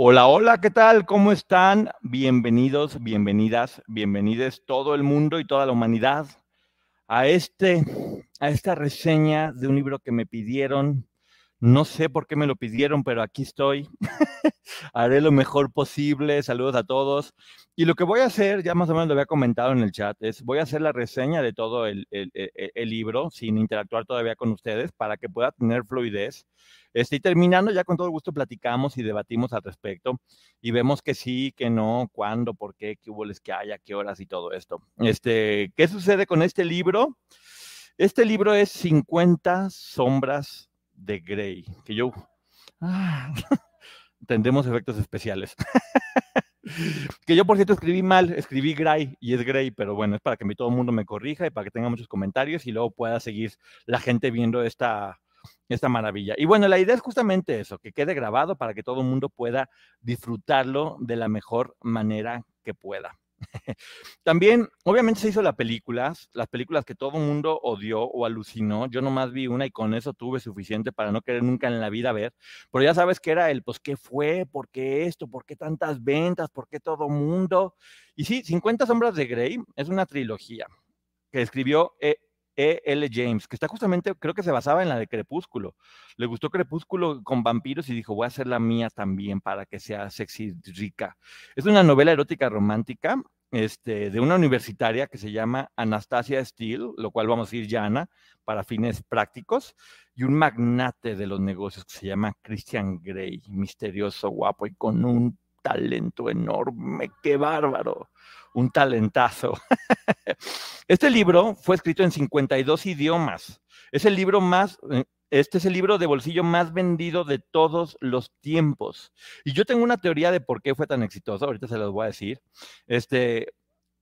Hola, hola, ¿qué tal? ¿Cómo están? Bienvenidos, bienvenidas, bienvenides todo el mundo y toda la humanidad a este a esta reseña de un libro que me pidieron. No sé por qué me lo pidieron, pero aquí estoy. Haré lo mejor posible. Saludos a todos. Y lo que voy a hacer, ya más o menos lo había comentado en el chat, es voy a hacer la reseña de todo el, el, el libro sin interactuar todavía con ustedes para que pueda tener fluidez. Estoy terminando, ya con todo gusto platicamos y debatimos al respecto y vemos que sí, que no, cuándo, por qué, qué hubo les que haya, qué horas y todo esto. Este, ¿Qué sucede con este libro? Este libro es 50 sombras de Grey, que yo... Ah, tendremos efectos especiales. que yo, por cierto, escribí mal, escribí Grey y es Grey, pero bueno, es para que todo el mundo me corrija y para que tenga muchos comentarios y luego pueda seguir la gente viendo esta, esta maravilla. Y bueno, la idea es justamente eso, que quede grabado para que todo el mundo pueda disfrutarlo de la mejor manera que pueda. También, obviamente se hizo las películas, las películas que todo mundo odió o alucinó. Yo nomás vi una y con eso tuve suficiente para no querer nunca en la vida ver. Pero ya sabes que era el, pues, ¿qué fue? ¿Por qué esto? ¿Por qué tantas ventas? ¿Por qué todo mundo? Y sí, 50 sombras de Grey es una trilogía que escribió eh, e. L. James, que está justamente, creo que se basaba en la de Crepúsculo. Le gustó Crepúsculo con vampiros y dijo, voy a hacer la mía también para que sea sexy, rica. Es una novela erótica romántica este, de una universitaria que se llama Anastasia Steele, lo cual vamos a decir Yana para fines prácticos, y un magnate de los negocios que se llama Christian Grey, misterioso, guapo y con un talento enorme, qué bárbaro un talentazo. Este libro fue escrito en 52 idiomas. Es el libro más, eh, este es el libro de bolsillo más vendido de todos los tiempos. Y yo tengo una teoría de por qué fue tan exitoso, ahorita se los voy a decir. Este,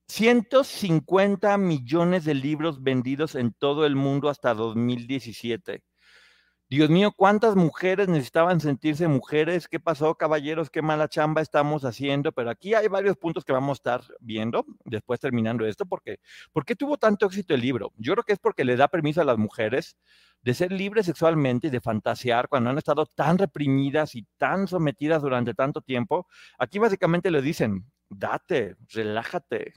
150 millones de libros vendidos en todo el mundo hasta 2017. Dios mío, ¿cuántas mujeres necesitaban sentirse mujeres? ¿Qué pasó, caballeros? ¿Qué mala chamba estamos haciendo? Pero aquí hay varios puntos que vamos a estar viendo después terminando esto, porque ¿por qué tuvo tanto éxito el libro? Yo creo que es porque le da permiso a las mujeres de ser libres sexualmente y de fantasear cuando han estado tan reprimidas y tan sometidas durante tanto tiempo. Aquí básicamente le dicen, date, relájate,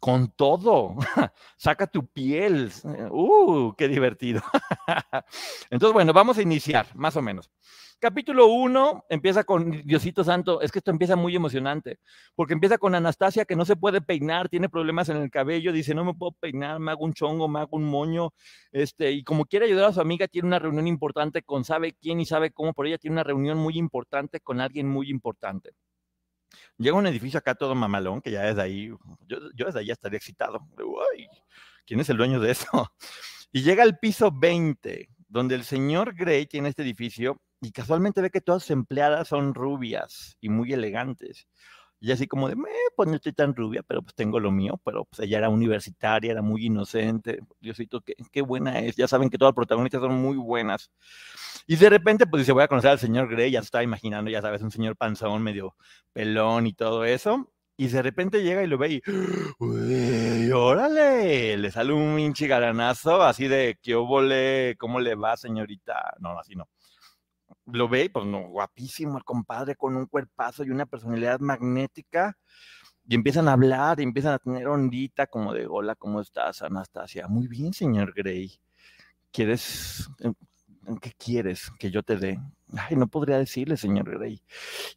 con todo, saca tu piel, uh, qué divertido. Entonces, bueno, vamos a iniciar, más o menos. Capítulo 1 empieza con Diosito Santo, es que esto empieza muy emocionante, porque empieza con Anastasia que no se puede peinar, tiene problemas en el cabello, dice, no me puedo peinar, me hago un chongo, me hago un moño, este, y como quiere ayudar a su amiga, tiene una reunión importante con sabe quién y sabe cómo, por ella tiene una reunión muy importante con alguien muy importante. Llega un edificio acá todo mamalón, que ya desde ahí, yo, yo desde ahí estaría excitado. ¿Quién es el dueño de eso? Y llega al piso 20, donde el señor Gray tiene este edificio y casualmente ve que todas sus empleadas son rubias y muy elegantes. Y así como de, pues no estoy tan rubia, pero pues tengo lo mío, pero pues ella era universitaria, era muy inocente, Diosito, qué, qué buena es, ya saben que todas las protagonistas son muy buenas. Y de repente, pues dice, voy a conocer al señor Grey, ya se estaba imaginando, ya sabes, un señor panzón, medio pelón y todo eso. Y de repente llega y lo ve y, órale, le sale un hinchi garanazo, así de, ¿qué óvole? ¿Cómo le va, señorita? No, así no lo ve, pues no, guapísimo el compadre con un cuerpazo y una personalidad magnética. y empiezan a hablar, y empiezan a tener ondita como de, hola, ¿cómo estás, Anastasia? Muy bien, señor Gray. ¿Quieres, qué quieres que yo te dé? Ay, no podría decirle, señor Gray.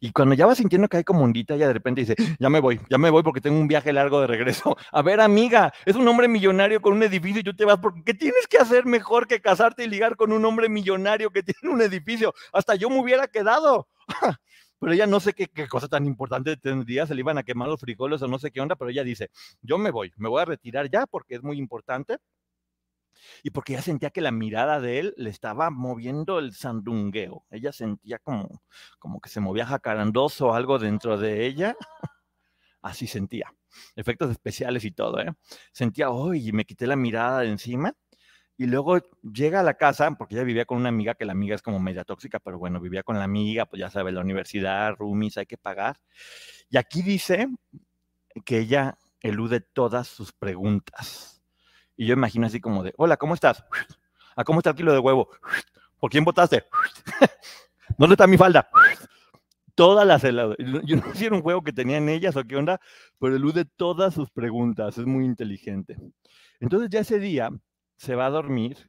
Y cuando ya va sintiendo que hay como ondita, ya de repente dice, ya me voy, ya me voy porque tengo un viaje largo de regreso. A ver, amiga, es un hombre millonario con un edificio y tú te vas porque ¿qué tienes que hacer mejor que casarte y ligar con un hombre millonario que tiene un edificio? Hasta yo me hubiera quedado. pero ella no sé qué, cosa tan importante tendría, se le iban a quemar los frijoles o no sé qué onda, pero ella dice, yo me voy, me voy a retirar ya porque es muy importante. Y porque ella sentía que la mirada de él le estaba moviendo el sandungueo. Ella sentía como, como que se movía jacarandoso o algo dentro de ella. Así sentía. Efectos especiales y todo, ¿eh? Sentía, uy, y me quité la mirada de encima y luego llega a la casa, porque ella vivía con una amiga, que la amiga es como media tóxica, pero bueno, vivía con la amiga, pues ya sabe, la universidad, roomies, hay que pagar. Y aquí dice que ella elude todas sus preguntas. Y yo imagino así como de, hola, ¿cómo estás? ¿A cómo está el kilo de huevo? ¿Por quién votaste? ¿Dónde está mi falda? Todas las heladas. Yo no sé si era un juego que tenían ellas o qué onda, pero elude todas sus preguntas. Es muy inteligente. Entonces ya ese día se va a dormir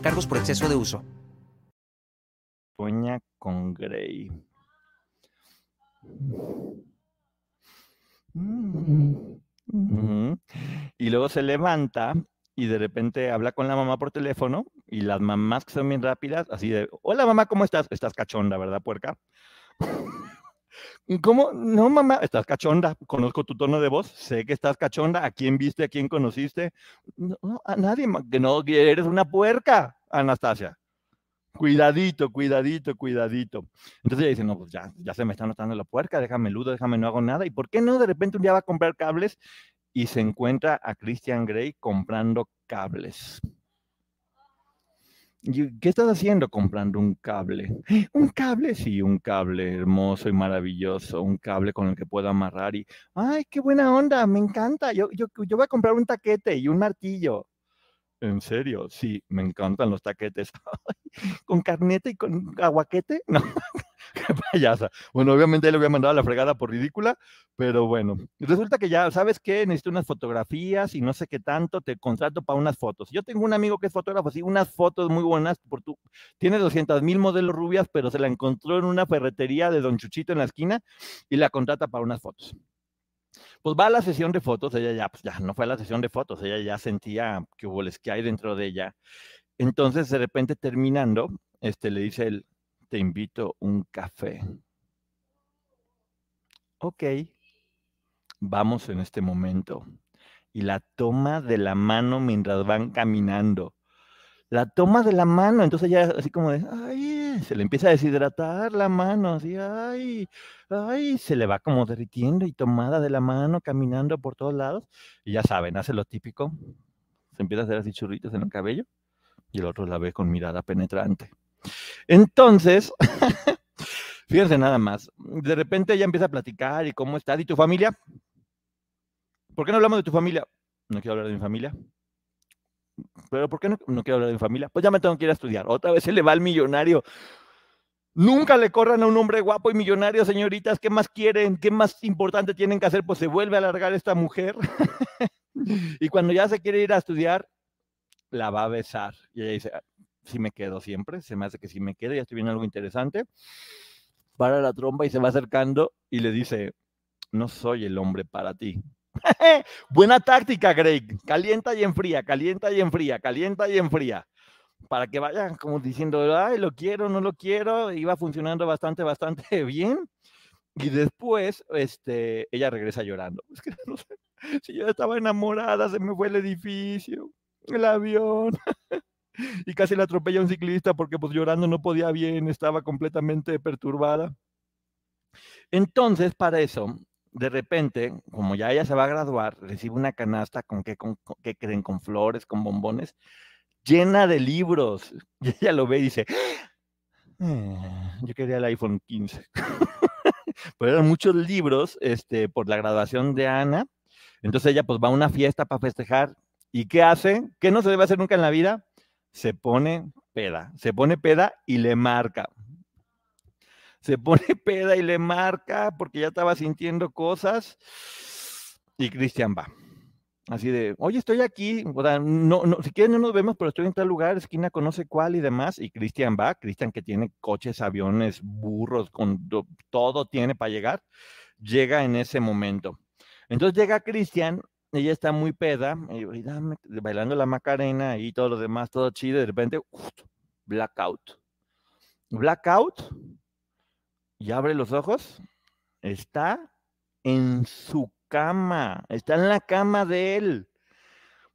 cargos por exceso de uso. Sueña con Grey. Y luego se levanta y de repente habla con la mamá por teléfono y las mamás que son bien rápidas, así de, hola mamá, ¿cómo estás? Estás cachonda, ¿verdad, puerca? ¿Cómo? No, mamá, estás cachonda. Conozco tu tono de voz, sé que estás cachonda. ¿A quién viste? ¿A quién conociste? No, a nadie, que no, eres una puerca, Anastasia. Cuidadito, cuidadito, cuidadito. Entonces ella dice, no, pues ya, ya se me está notando la puerca, déjame ludo, déjame, no hago nada. ¿Y por qué no de repente un día va a comprar cables y se encuentra a Christian Grey comprando cables? ¿Qué estás haciendo comprando un cable? Un cable, sí, un cable hermoso y maravilloso, un cable con el que puedo amarrar y, ay, qué buena onda, me encanta. Yo, yo, yo voy a comprar un taquete y un martillo. ¿En serio? Sí, me encantan los taquetes. ¿Con carneta y con aguaquete? No, qué payasa. Bueno, obviamente le voy a mandar a la fregada por ridícula, pero bueno. Resulta que ya, ¿sabes qué? Necesito unas fotografías y no sé qué tanto, te contrato para unas fotos. Yo tengo un amigo que es fotógrafo, sí, unas fotos muy buenas. Por tu... Tiene 200 mil modelos rubias, pero se la encontró en una ferretería de Don Chuchito en la esquina y la contrata para unas fotos. Pues va a la sesión de fotos, ella ya, pues ya no fue a la sesión de fotos, ella ya sentía que hubo les que hay dentro de ella. Entonces, de repente terminando, este, le dice él, te invito un café. Ok, vamos en este momento. Y la toma de la mano mientras van caminando la toma de la mano, entonces ya así como de, ay, se le empieza a deshidratar la mano, así, ay, ay, se le va como derritiendo y tomada de la mano, caminando por todos lados, y ya saben, hace lo típico, se empieza a hacer así churritos en el cabello, y el otro la ve con mirada penetrante. Entonces, fíjense nada más, de repente ella empieza a platicar y cómo está, ¿y tu familia? ¿Por qué no hablamos de tu familia? No quiero hablar de mi familia pero ¿por qué no, quiero hablar de mi familia? Pues ya me tengo que ir a estudiar. Otra vez se le va al millonario. Nunca le corran a un hombre guapo y millonario, señoritas. ¿Qué más quieren? ¿Qué más importante tienen que hacer? Pues se vuelve a alargar esta mujer. y cuando ya se quiere ir a estudiar, la va a besar. Y ella dice, si me quedo siempre, se me hace que si me quedo, ya estoy viendo algo interesante. Para la tromba y se va acercando y le dice, no soy el hombre para ti. Buena táctica, Greg. Calienta y enfría, calienta y enfría, calienta y enfría. Para que vayan como diciendo, ay, lo quiero, no lo quiero. Iba funcionando bastante, bastante bien. Y después, este, ella regresa llorando. Si yo estaba enamorada, se me fue el edificio, el avión. y casi la atropella un ciclista porque pues llorando no podía bien, estaba completamente perturbada. Entonces, para eso, de repente, como ya ella se va a graduar, recibe una canasta con qué, con, creen, con flores, con bombones, llena de libros. Y ella lo ve y dice, "Ah, yo quería el iPhone 15. Pero eran muchos libros este, por la graduación de Ana. Entonces ella pues va a una fiesta para festejar. ¿Y qué hace? ¿Qué no se debe hacer nunca en la vida? Se pone peda. Se pone peda y le marca. Se pone peda y le marca porque ya estaba sintiendo cosas. Y Cristian va. Así de, oye, estoy aquí, no, no, si quieres no nos vemos, pero estoy en tal lugar, esquina conoce cuál y demás. Y Cristian va, Cristian que tiene coches, aviones, burros, con do- todo tiene para llegar, llega en ese momento. Entonces llega Cristian, ella está muy peda, bailando la Macarena y todo lo demás, todo chido, y de repente, blackout. Blackout, y abre los ojos, está en su cama, está en la cama de él.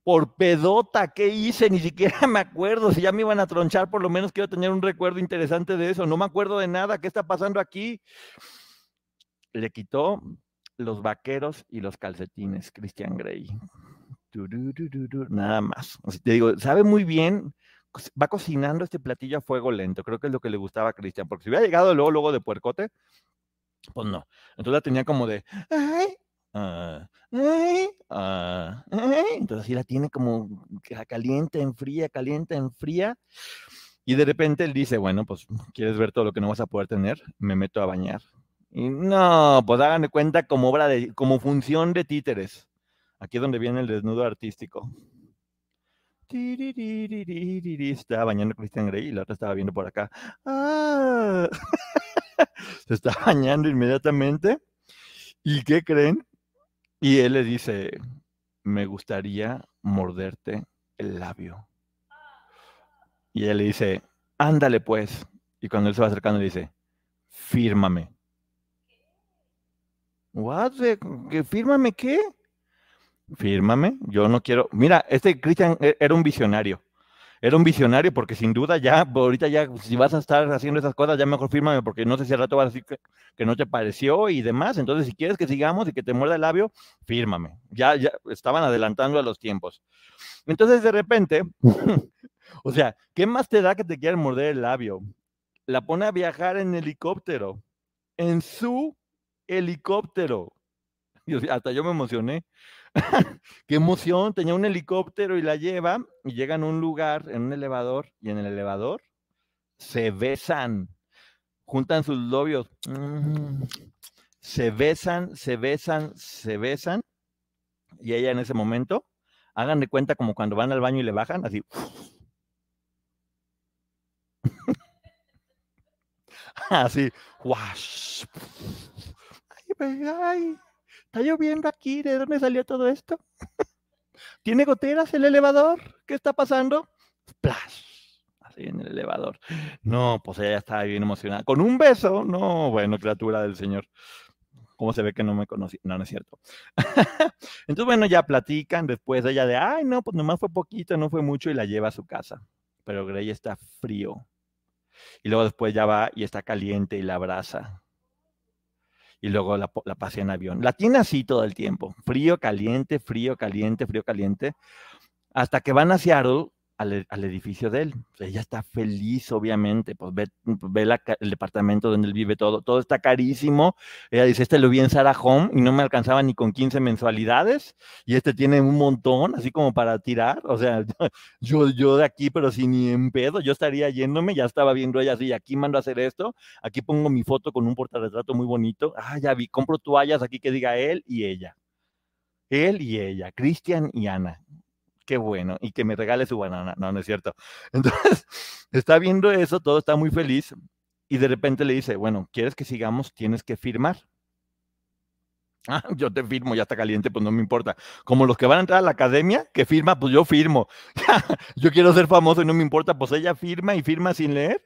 Por pedota, ¿qué hice? Ni siquiera me acuerdo. Si ya me iban a tronchar, por lo menos quiero tener un recuerdo interesante de eso. No me acuerdo de nada. ¿Qué está pasando aquí? Le quitó los vaqueros y los calcetines, Christian Grey. Nada más. Te digo, sabe muy bien. Va cocinando este platillo a fuego lento. Creo que es lo que le gustaba a Cristian. Porque si hubiera llegado luego, luego de puercote, pues no. Entonces la tenía como de, ay, ah, ay, ah, ay. Entonces así la tiene como ca- caliente, en fría, caliente, en fría. Y de repente él dice, bueno, pues quieres ver todo lo que no vas a poder tener, me meto a bañar. Y no, pues hagan cuenta como obra de, como función de títeres. Aquí es donde viene el desnudo artístico. Estaba bañando Christian Grey y la otra estaba viendo por acá. Ah. Se está bañando inmediatamente. ¿Y qué creen? Y él le dice, me gustaría morderte el labio. Y ella le dice, ándale pues. Y cuando él se va acercando le dice, fírmame. What? ¿Que fírmame qué? Fírmame. Yo no quiero. Mira, este Cristian e- era un visionario. Era un visionario porque sin duda ya, ahorita ya, si vas a estar haciendo esas cosas, ya mejor fírmame porque no sé si al rato vas a decir que, no te pareció y demás. Entonces, si quieres que sigamos y que te muerda el labio, fírmame. Ya, ya estaban adelantando a los tiempos. Entonces, de repente, o sea, ¿qué más te da que te quieran morder el labio? La pone a viajar en helicóptero, en su helicóptero. Hasta yo me emocioné. Qué emoción, tenía un helicóptero y la lleva y llegan a un lugar, en un elevador, y en el elevador se besan, juntan sus labios, mm, se besan, se besan, se besan, y ella en ese momento, hagan de cuenta como cuando van al baño y le bajan, así. Así, wash. Ay, ay, está lloviendo aquí, ¿de dónde salió todo esto? ¿Tiene goteras el elevador? ¿Qué está pasando? Splash. Así en el elevador. No, pues ella estaba bien emocionada. Con un beso, no, bueno, criatura del Señor. ¿Cómo se ve que no me conocí? No, no es cierto. Entonces, bueno, ya platican después ella de, ay, no, pues nomás fue poquito, no fue mucho, y la lleva a su casa. Pero Grey está frío. Y luego después ya va y está caliente y la abraza. Y luego la, la pasea en avión. La tiene así todo el tiempo. Frío, caliente, frío, caliente, frío, caliente. Hasta que van a Seattle al, e- al edificio de él. Pues ella está feliz, obviamente. Pues ve, ve el departamento donde él vive todo. Todo está carísimo. Ella dice, este lo vi en Sarah Home y no me alcanzaba ni con 15 mensualidades. Y este tiene un montón, así como para tirar. O sea, yo, yo de aquí, pero sin ni en pedo, yo estaría yéndome, ya estaba viendo ella así, aquí mando a hacer esto, aquí pongo mi foto con un portarretrato muy bonito, ah, ya vi, compro toallas aquí que diga él y ella. Él y ella, Cristian y Ana. Qué bueno, y que me regale su banana. No, no es cierto. Entonces, está viendo eso, todo está muy feliz, y de repente le dice, bueno, ¿quieres que sigamos? Tienes que firmar. Ah, yo te firmo, ya está caliente, pues no me importa. Como los que van a entrar a la academia, que firma, pues yo firmo. yo quiero ser famoso y no me importa, pues ella firma y firma sin leer.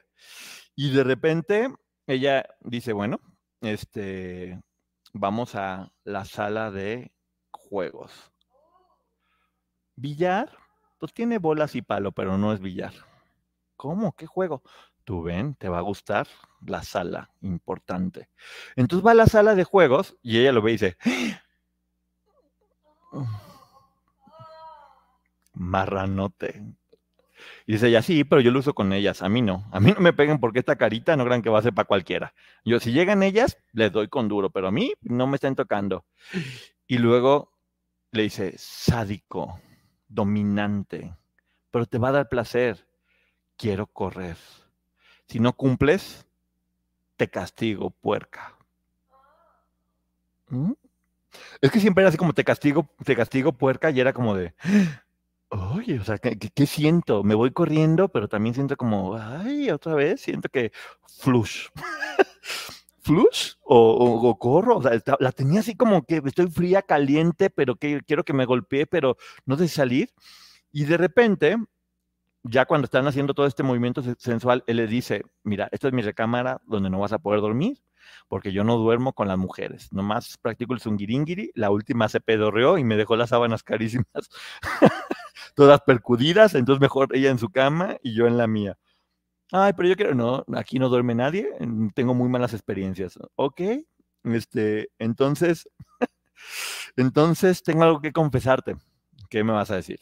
Y de repente ella dice, bueno, este, vamos a la sala de juegos. Billar, pues tiene bolas y palo, pero no es billar. ¿Cómo? ¿Qué juego? Tú ven, te va a gustar la sala, importante. Entonces va a la sala de juegos y ella lo ve y dice, marranote. Y dice ella, sí, pero yo lo uso con ellas, a mí no. A mí no me peguen porque esta carita no crean que va a ser para cualquiera. Yo, si llegan ellas, les doy con duro, pero a mí no me están tocando. Y luego le dice, sádico, dominante, pero te va a dar placer. Quiero correr. Si no cumples, te castigo, puerca. ¿Mm? Es que siempre era así como te castigo, te castigo, puerca, y era como de, oye, o sea, ¿qué, siento? Me voy corriendo, pero también siento como, ay, otra vez, siento que flush. flush o, corro, o sea, la tenía así como que estoy fría, caliente, pero que quiero que me golpee, pero no sé salir. Y de repente, ya cuando están haciendo todo este movimiento sensual, él le dice, mira, esta es mi recámara donde no vas a poder dormir, porque yo no duermo con las mujeres, nomás practico el zungiringiri, la última se pedorreó y me dejó las sábanas carísimas, todas percudidas, entonces mejor ella en su cama y yo en la mía. Ay, pero yo quiero, no, aquí no duerme nadie, tengo muy malas experiencias. Ok, este, entonces, entonces tengo algo que confesarte. ¿Qué me vas a decir?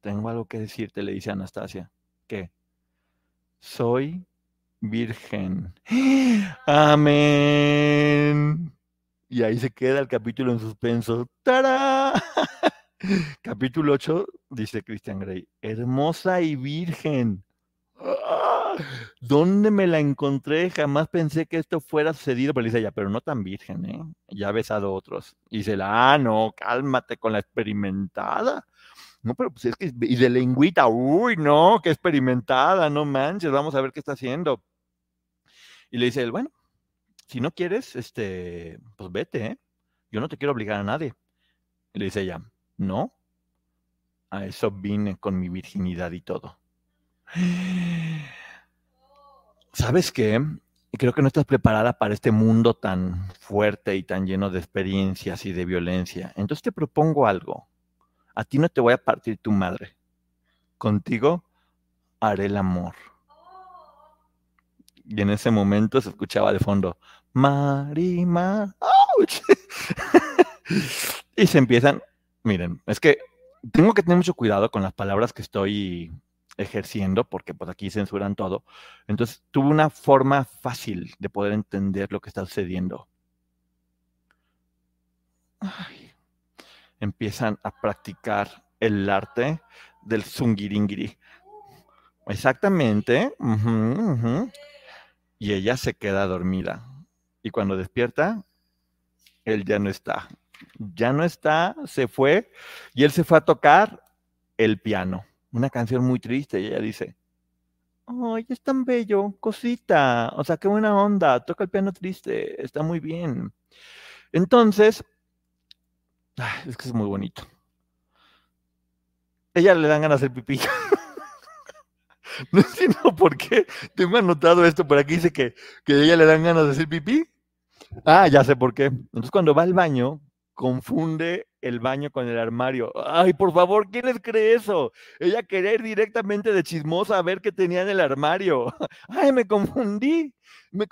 Tengo algo que decirte, le dice Anastasia. ¿Qué? Soy virgen. Amén. Y ahí se queda el capítulo en suspenso. ¡Tará! Capítulo 8, dice Christian Grey. Hermosa y virgen. ¿Dónde me la encontré? Jamás pensé que esto fuera sucedido. Pero dice ella, pero no tan virgen, ¿eh? Ya ha besado otros. Y dice, ah, no, cálmate con la experimentada. No, pero pues es que, y de lengüita, uy, no, qué experimentada, no manches, vamos a ver qué está haciendo. Y le dice él, bueno, si no quieres, este, pues vete, ¿eh? Yo no te quiero obligar a nadie. Le dice ella, no, a eso vine con mi virginidad y todo. ¿Sabes qué? Creo que no estás preparada para este mundo tan fuerte y tan lleno de experiencias y de violencia. Entonces te propongo algo. A ti no te voy a partir tu madre. Contigo haré el amor. Y en ese momento se escuchaba de fondo, Marima, y se empiezan, miren, es que tengo que tener mucho cuidado con las palabras que estoy ejerciendo, porque pues aquí censuran todo. Entonces tuve una forma fácil de poder entender lo que está sucediendo. Empiezan a practicar el arte del zungiringiri. Exactamente. Y ella se queda dormida. Y cuando despierta, él ya no está. Ya no está, se fue. Y él se fue a tocar el piano una canción muy triste y ella dice, ¡ay, es tan bello, cosita! O sea, qué buena onda, toca el piano triste, está muy bien. Entonces, es que es muy bonito. Ella le dan ganas de pipí. no entiendo por qué. Tengo anotado esto, por aquí dice que, que ella le dan ganas de hacer pipí. Ah, ya sé por qué. Entonces, cuando va al baño, confunde el baño con el armario. Ay, por favor, ¿quién les cree eso? Ella quería ir directamente de chismosa a ver qué tenía en el armario. Ay, me confundí. Me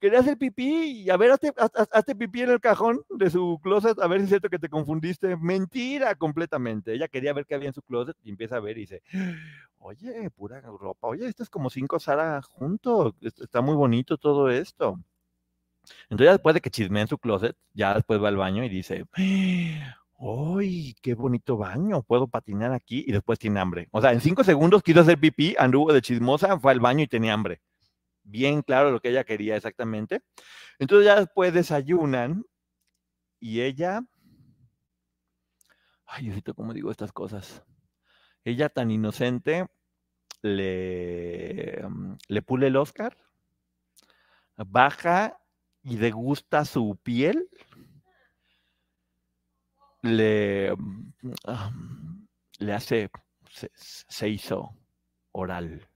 quería hacer pipí y a ver, hazte, pipí en el cajón de su closet, a ver si es cierto que te confundiste. Mentira completamente. Ella quería ver qué había en su closet y empieza a ver y dice, oye, pura ropa, oye, esto es como cinco Sara juntos, está muy bonito todo esto. Entonces, después de que chismea en su closet, ya después va al baño y dice, ¡Uy, qué bonito baño! Puedo patinar aquí y después tiene hambre. O sea, en cinco segundos quiso hacer pipí, anduvo de chismosa, fue al baño y tenía hambre. Bien claro lo que ella quería exactamente. Entonces ya después desayunan y ella... Ay, Diosito, ¿cómo digo estas cosas? Ella tan inocente le, mm, le pule el Oscar, baja y degusta su piel, le, le hace, se, hizo oral.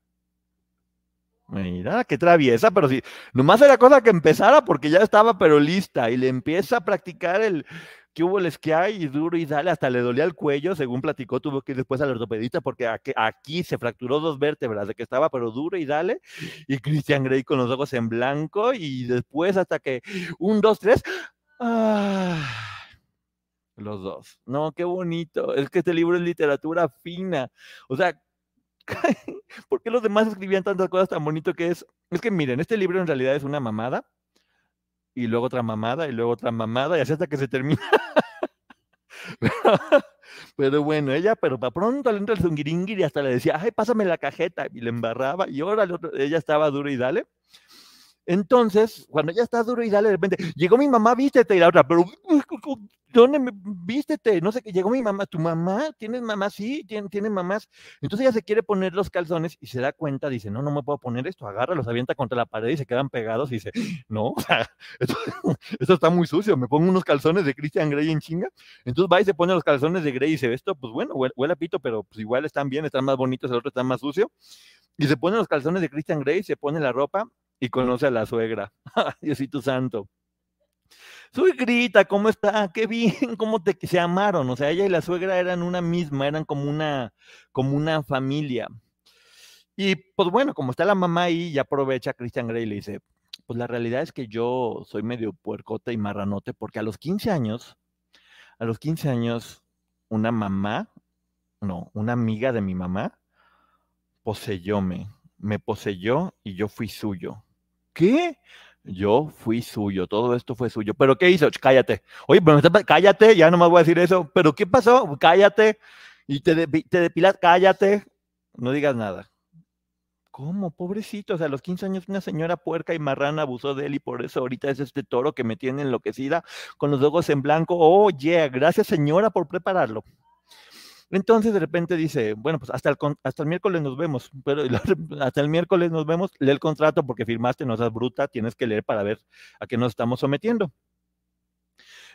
Mira, qué traviesa, pero si nomás era cosa que empezara porque ya estaba pero lista y le empieza a practicar el, ¿qué hubo les que hay? Y duro y dale, hasta le dolía el cuello, según platicó, tuvo que ir después al ortopedista porque aquí, se fracturó dos vértebras, de que estaba pero duro y dale, y Christian Grey con los ojos en blanco, y después hasta que, un, dos, tres, ¡ah! Los dos. No, qué bonito. Es que este libro es literatura fina. O sea, ¿por qué los demás escribían tantas cosas tan bonito que es? Es que miren, este libro en realidad es una mamada y luego otra mamada, y luego otra mamada, y así hasta que se termina. pero, bueno, ella, pero para pronto le entra el zungiringir y hasta le decía, ay, pásame la cajeta, y le embarraba, y ahora ella estaba duro y dale. Entonces, cuando ella está duro y dale, de repente, llegó mi mamá, vístete, y la otra, pero ¿dónde me vístete? No sé qué, llegó mi mamá, tu mamá, ¿tienes mamá? Sí, tiene, mamás. Entonces ella se quiere poner los calzones y se da cuenta, dice, no, no me puedo poner esto, agarra, los avienta contra la pared y se quedan pegados y dice, no, esto, está muy sucio, me pongo unos calzones de Christian Grey en chinga. Entonces va y se pone los calzones de Grey y dice, esto, pues bueno, huele, a pito, pero pues igual están bien, están más bonitos, el otro está más sucio. Y se pone los calzones de Christian Grey, se pone la ropa y conoce a la suegra. Diosito santo. Suegrita, ¿cómo está? Qué bien, ¿cómo te se amaron? O sea, ella y la suegra eran una misma, eran como una, como una familia. Y pues bueno, como está la mamá ahí, ya aprovecha Christian Grey y le dice, pues la realidad es que yo soy medio puercote y marranote, porque a los 15 años, a los 15 años, una mamá, no, una amiga de mi mamá, poseyóme, me poseyó y yo fui suyo. ¿Qué? Yo fui suyo, todo esto fue suyo. ¿Pero qué hizo? Cállate. Oye, pero cállate, ya no más voy a decir eso. ¿Pero qué pasó? Cállate. Y te, te depilas, cállate. No digas nada. ¿Cómo? Pobrecito. O sea, a los 15 años una señora puerca y marrana abusó de él y por eso ahorita es este toro que me tiene enloquecida con los ojos en blanco. Yeah, gracias señora por prepararlo. Entonces de repente dice, bueno, pues hasta el, hasta el miércoles nos vemos, pero hasta el miércoles nos vemos, lee el contrato porque firmaste, no seas bruta, tienes que leer para ver a qué nos estamos sometiendo.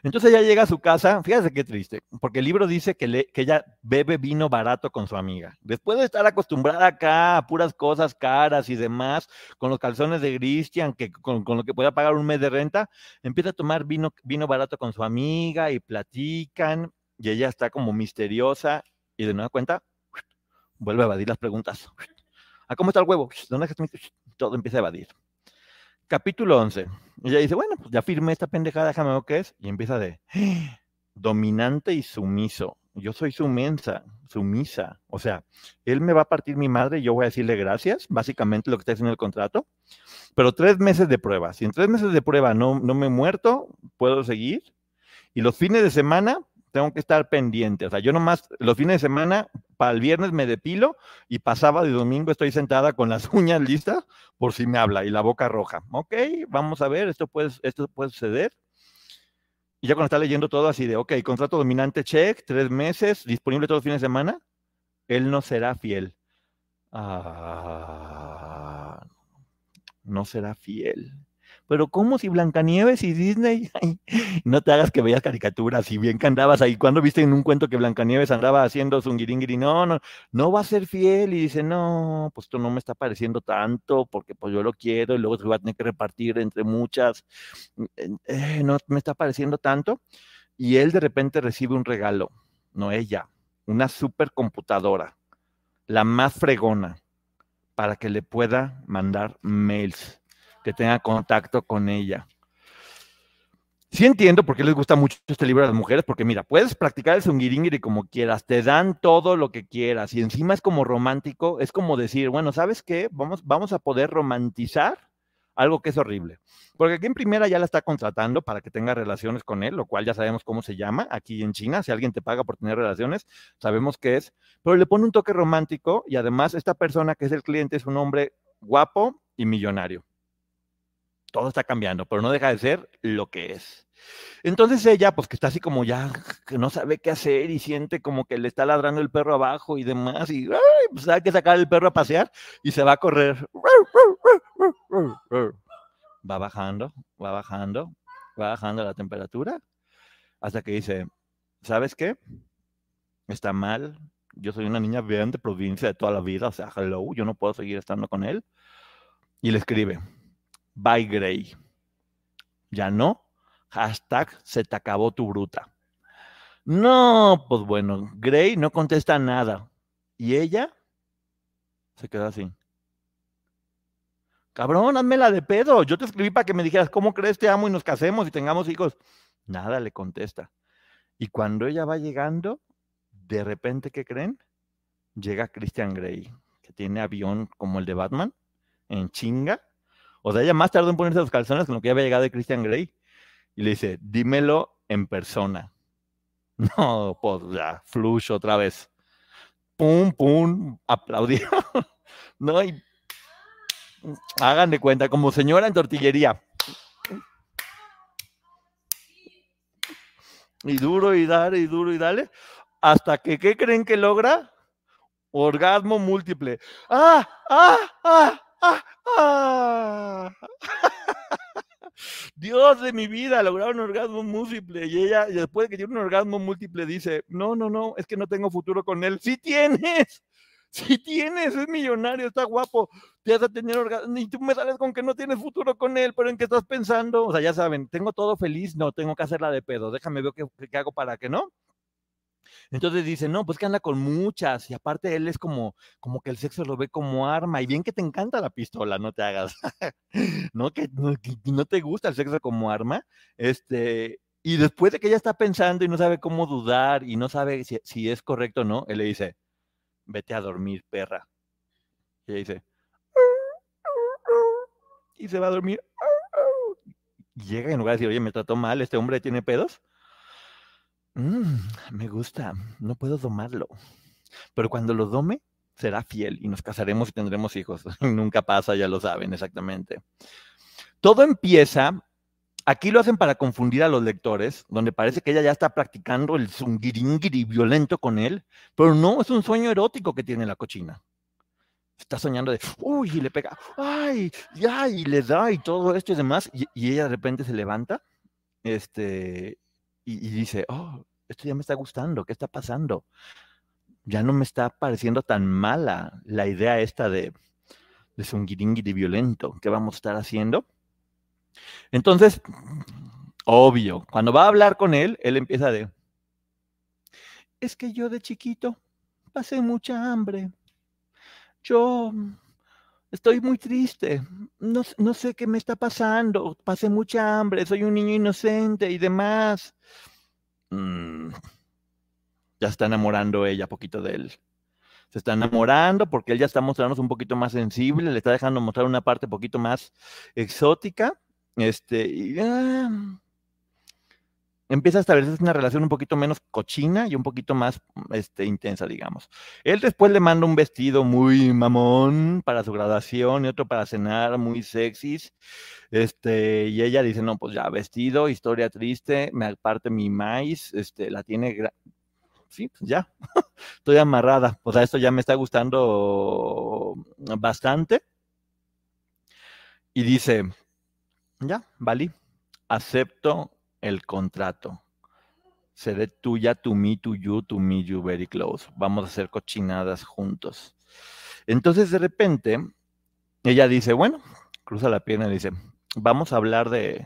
Entonces ella llega a su casa, fíjate qué triste, porque el libro dice que, que ella bebe vino barato con su amiga. Después de estar acostumbrada acá a puras cosas caras y demás, con los calzones de Christian, que con, lo que pueda pagar un mes de renta, empieza a tomar vino, vino barato con su amiga y platican y ella está como misteriosa y de nueva cuenta vuelve a evadir las preguntas. ¿A cómo está el huevo? ¿Dónde Todo empieza a evadir. Capítulo 11. Ella dice, bueno, pues ya firmé esta pendejada, déjame ver qué es. Y empieza de dominante y sumiso. Yo soy sumensa, sumisa. O sea, él me va a partir mi madre y yo voy a decirle gracias, básicamente lo que está diciendo el contrato. Pero tres meses de prueba. Si en tres meses de prueba no, no me he muerto, puedo seguir. Y los fines de semana, tengo que estar pendiente. O sea, yo nomás los fines de semana, para el viernes me depilo y pasaba de domingo estoy sentada con las uñas listas por si me habla y la boca roja. Ok, vamos a ver, esto puede, esto puede suceder. Y ya cuando está leyendo todo así de, ok, contrato dominante check, tres meses, disponible todos los fines de semana, él no será fiel. Ah, no será fiel pero ¿cómo si Blancanieves y Disney? no te hagas que veas caricaturas, si bien que andabas ahí, cuando viste en un cuento que Blancanieves andaba haciendo zungiringiri, no, no, no va a ser fiel y dice, no, pues esto no me está pareciendo tanto porque pues yo lo quiero y luego se va a tener que repartir entre muchas, eh, no me está pareciendo tanto. Y él de repente recibe un regalo, no ella, una supercomputadora, la más fregona, para que le pueda mandar mails que tenga contacto con ella. Sí entiendo por qué les gusta mucho este libro a las mujeres, porque mira, puedes practicar el zungiringiri como quieras, te dan todo lo que quieras y encima es como romántico, es como decir, bueno, ¿sabes qué? Vamos, vamos a poder romantizar algo que es horrible. Porque aquí en primera ya la está contratando para que tenga relaciones con él, lo cual ya sabemos cómo se llama aquí en China. Si alguien te paga por tener relaciones, sabemos qué es. Pero le pone un toque romántico y además esta persona que es el cliente es un hombre guapo y millonario todo está cambiando, pero no deja de ser lo que es. Entonces ella, pues que está así como ya, que no sabe qué hacer y siente como que le está ladrando el perro abajo y demás, y pues hay que sacar el perro a pasear y se va a correr. Va bajando, va bajando, va bajando la temperatura, hasta que dice, ¿sabes qué? Está mal, yo soy una niña bien de provincia de toda la vida, o sea, hello, yo no puedo seguir estando con él. Y le escribe, By Gray. Ya no. Hashtag se te acabó tu bruta. No, pues bueno, Gray no contesta nada. Y ella se quedó así. Cabrón, hazme la de pedo. Yo te escribí para que me dijeras, ¿cómo crees te amo y nos casemos y tengamos hijos? Nada le contesta. Y cuando ella va llegando, de repente, ¿qué creen? Llega Christian Grey, que tiene avión como el de Batman, en chinga. O sea, ella más tardó en ponerse los calzones con lo que había llegado de Christian Grey. Y le dice, dímelo en persona. No, pues ya, flush otra vez. Pum, pum, aplaudió. no, y hagan de cuenta, como señora en tortillería. Y duro y dale, y duro y dale. Hasta que, ¿qué creen que logra? Orgasmo múltiple. ¡Ah! ¡Ah! ¡Ah! ¡Ah! ¡Ah! Dios de mi vida, lograron un orgasmo múltiple. Y ella, después de que tiene un orgasmo múltiple, dice: No, no, no, es que no tengo futuro con él. ¡Sí tienes! ¡Sí tienes! Es millonario, está guapo. Te vas a tener orgasmo. Y tú me sales con que no tienes futuro con él, pero en qué estás pensando. O sea, ya saben, tengo todo feliz, no, tengo que hacerla de pedo. Déjame ver qué, qué hago para que no. Entonces dice, no, pues que anda con muchas, y aparte él es como, como que el sexo lo ve como arma, y bien que te encanta la pistola, no te hagas, no, que, no, te gusta el sexo como arma, este, y después de que ella está pensando y no sabe cómo dudar, y no sabe si, es correcto o no, él le dice, vete a dormir, perra. Y ella dice, y se va a dormir. Y llega en lugar de decir, oye, me trató mal, este hombre tiene pedos. Mm, me gusta, no puedo domarlo. Pero cuando lo dome, será fiel y nos casaremos y tendremos hijos. Nunca pasa, ya lo saben exactamente. Todo empieza, aquí lo hacen para confundir a los lectores, donde parece que ella ya está practicando el zungiringiri violento con él, pero no, es un sueño erótico que tiene la cochina. Está soñando de, uy, y le pega, ay, ya, y le da y todo esto y demás, y, y ella de repente se levanta, este, y, dice, oh, esto ya me está gustando, ¿qué está pasando? Ya no me está pareciendo tan mala la idea esta de, de zungiringiri violento, ¿qué vamos a estar haciendo? Entonces, obvio, cuando va a hablar con él, él empieza de, es que yo de chiquito pasé mucha hambre. Yo estoy muy triste, no, no, sé qué me está pasando, pasé mucha hambre, soy un niño inocente y demás. Mm, ya está enamorando ella poquito de él. Se está enamorando porque él ya está mostrándonos un poquito más sensible, le está dejando mostrar una parte un poquito más exótica. Este, y, ah, empieza a establecerse una relación un poquito menos cochina y un poquito más este, intensa, digamos. Él después le manda un vestido muy mamón para su graduación y otro para cenar, muy sexys. Este, y ella dice, no, pues ya, vestido, historia triste, me aparte mi maíz, este, la tiene, sí, pues ya, estoy amarrada. O sea, esto ya me está gustando bastante. Y dice, ya, vale, acepto el contrato. Seré tuya, to me, to you, to me, you very close. Vamos a hacer cochinadas juntos. Entonces, de repente, ella dice, bueno, cruza la pierna y dice, vamos a hablar de,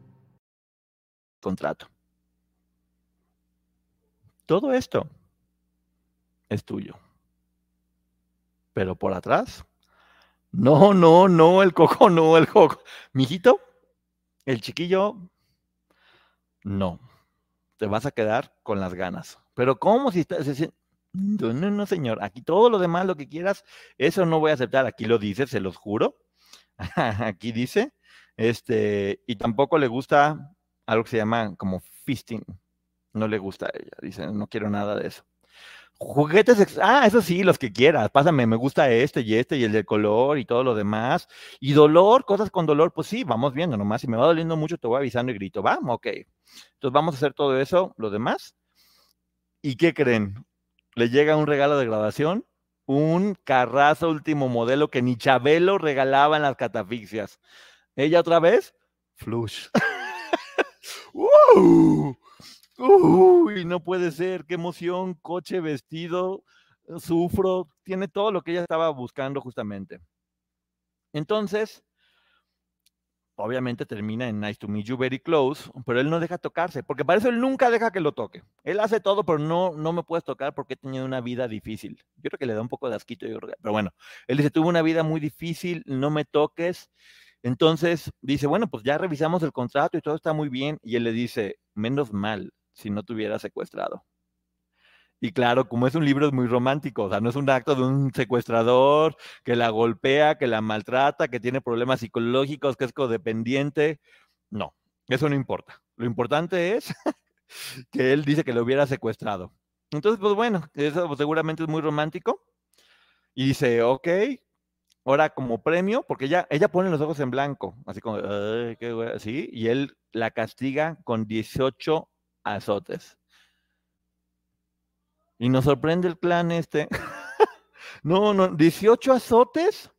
Contrato. Todo esto es tuyo. Pero por atrás, no, no, no, el coco, no, el coco. Mijito, el chiquillo, no. Te vas a quedar con las ganas. Pero ¿cómo si estás... No, no, señor. Aquí todo lo demás, lo que quieras, eso no voy a aceptar. Aquí lo dice, se los juro. Aquí dice, este, y tampoco le gusta algo que se llama como fisting. No le gusta a ella. Dice, no quiero nada de eso. Juguetes, ah, eso sí, los que quieras. Pásame, me gusta este y este y el de color y todo lo demás. Y dolor, cosas con dolor, pues sí, vamos viendo nomás. Si me va doliendo mucho, te voy avisando y grito, vamos, ok. Entonces vamos a hacer todo eso, lo demás. ¿Y qué creen? Le llega un regalo de graduación, un carrazo último modelo que ni Chabelo regalaba en las catafixias. Ella otra vez, flush. ¡Wow! Uy, no puede ser, qué emoción, coche, vestido, sufro, tiene todo lo que ella estaba buscando justamente. Entonces, obviamente termina en Nice to Meet You Very Close, pero él no deja tocarse, porque para eso él nunca deja que lo toque. Él hace todo, pero no, no me puedes tocar porque he tenido una vida difícil. Yo creo que le da un poco de asquito, pero bueno, él dice, tuve una vida muy difícil, no me toques. Entonces dice, bueno, pues ya revisamos el contrato y todo está muy bien. Y él le dice, menos mal si no te hubiera secuestrado. Y claro, como es un libro es muy romántico, o sea, no es un acto de un secuestrador que la golpea, que la maltrata, que tiene problemas psicológicos, que es codependiente. No, eso no importa. Lo importante es que él dice que lo hubiera secuestrado. Entonces, pues bueno, eso seguramente es muy romántico. Y dice, ok, ahora como premio, porque ella, ella pone los ojos en blanco, así como, qué así, y él la castiga con 18 azotes. Y nos sorprende el clan este. no, no, 18 azotes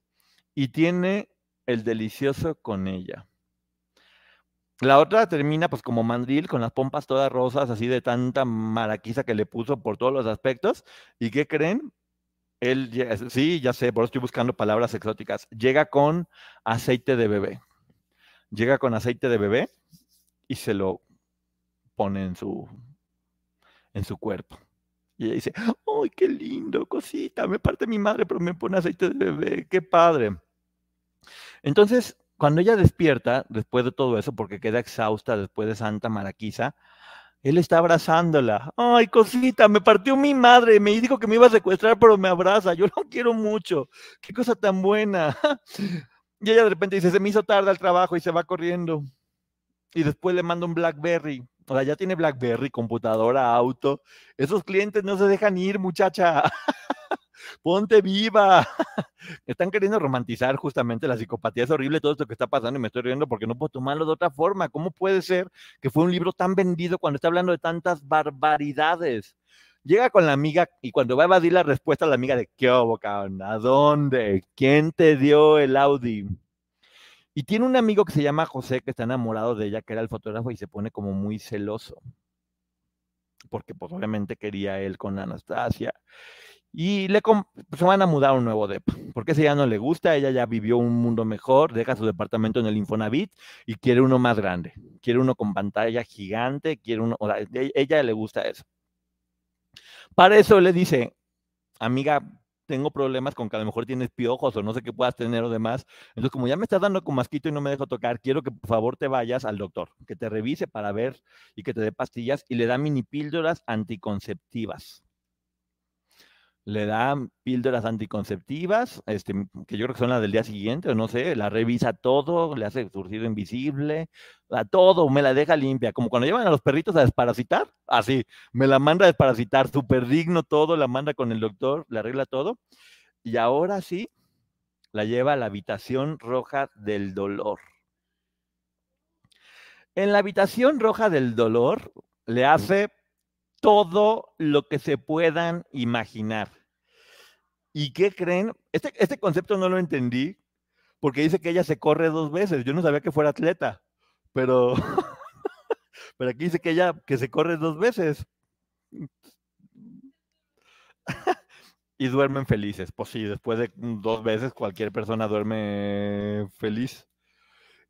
y tiene el delicioso con ella. La otra termina pues como mandril, con las pompas todas rosas, así de tanta maraquiza que le puso por todos los aspectos. ¿Y qué creen? Él, sí, ya sé, por eso estoy buscando palabras exóticas. Llega con aceite de bebé. Llega con aceite de bebé y se lo pone en su, en su cuerpo. Y ella dice, ¡ay, qué lindo, cosita! Me parte mi madre, pero me pone aceite de bebé, qué padre. Entonces, cuando ella despierta, después de todo eso, porque queda exhausta después de Santa Maraquisa, él está abrazándola. ¡Ay, cosita! Me partió mi madre, me dijo que me iba a secuestrar, pero me abraza. Yo lo quiero mucho. ¡Qué cosa tan buena! Y ella de repente dice, se me hizo tarde al trabajo y se va corriendo. Y después le manda un Blackberry. O sea, ya tiene BlackBerry, computadora, auto. Esos clientes no se dejan ir, muchacha. Ponte viva. Están queriendo romantizar justamente la psicopatía. Es horrible todo esto que está pasando y me estoy riendo porque no puedo tomarlo de otra forma. ¿Cómo puede ser que fue un libro tan vendido cuando está hablando de tantas barbaridades? Llega con la amiga y cuando va a evadir la respuesta la amiga de ¿qué hubo, ¿A dónde? ¿Quién te dio el Audi? Y tiene un amigo que se llama José que está enamorado de ella, que era el fotógrafo, y se pone como muy celoso. Porque pues obviamente quería él con Anastasia. Y le se van a mudar a un nuevo depa, porque ese ya no le gusta, ella ya vivió un mundo mejor, deja su departamento en el Infonavit y quiere uno más grande, quiere uno con pantalla gigante, quiere uno, o e, ella le gusta eso. Para eso le dice, amiga, tengo problemas con que a lo mejor tienes piojos o no sé qué puedas tener o demás. Entonces, como ya me estás dando con masquito y no me dejo tocar, quiero que por favor te vayas al doctor, que te revise para ver y que te dé pastillas y le da mini píldoras anticonceptivas le da píldoras anticonceptivas, este, que yo creo que son las del día siguiente, o no sé, la revisa todo, le hace surcido invisible, a todo, me la deja limpia, como cuando llevan a los perritos a desparasitar, así, me la manda a desparasitar, súper digno todo, la manda con el doctor, le arregla todo, y ahora sí, la lleva a la habitación roja del dolor. En la habitación roja del dolor le hace todo lo que se puedan imaginar. ¿Y qué creen? Este, este concepto no lo entendí porque dice que ella se corre dos veces. Yo no sabía que fuera atleta, pero, pero aquí dice que ella que se corre dos veces. y duermen felices. Pues sí, después de dos veces cualquier persona duerme feliz.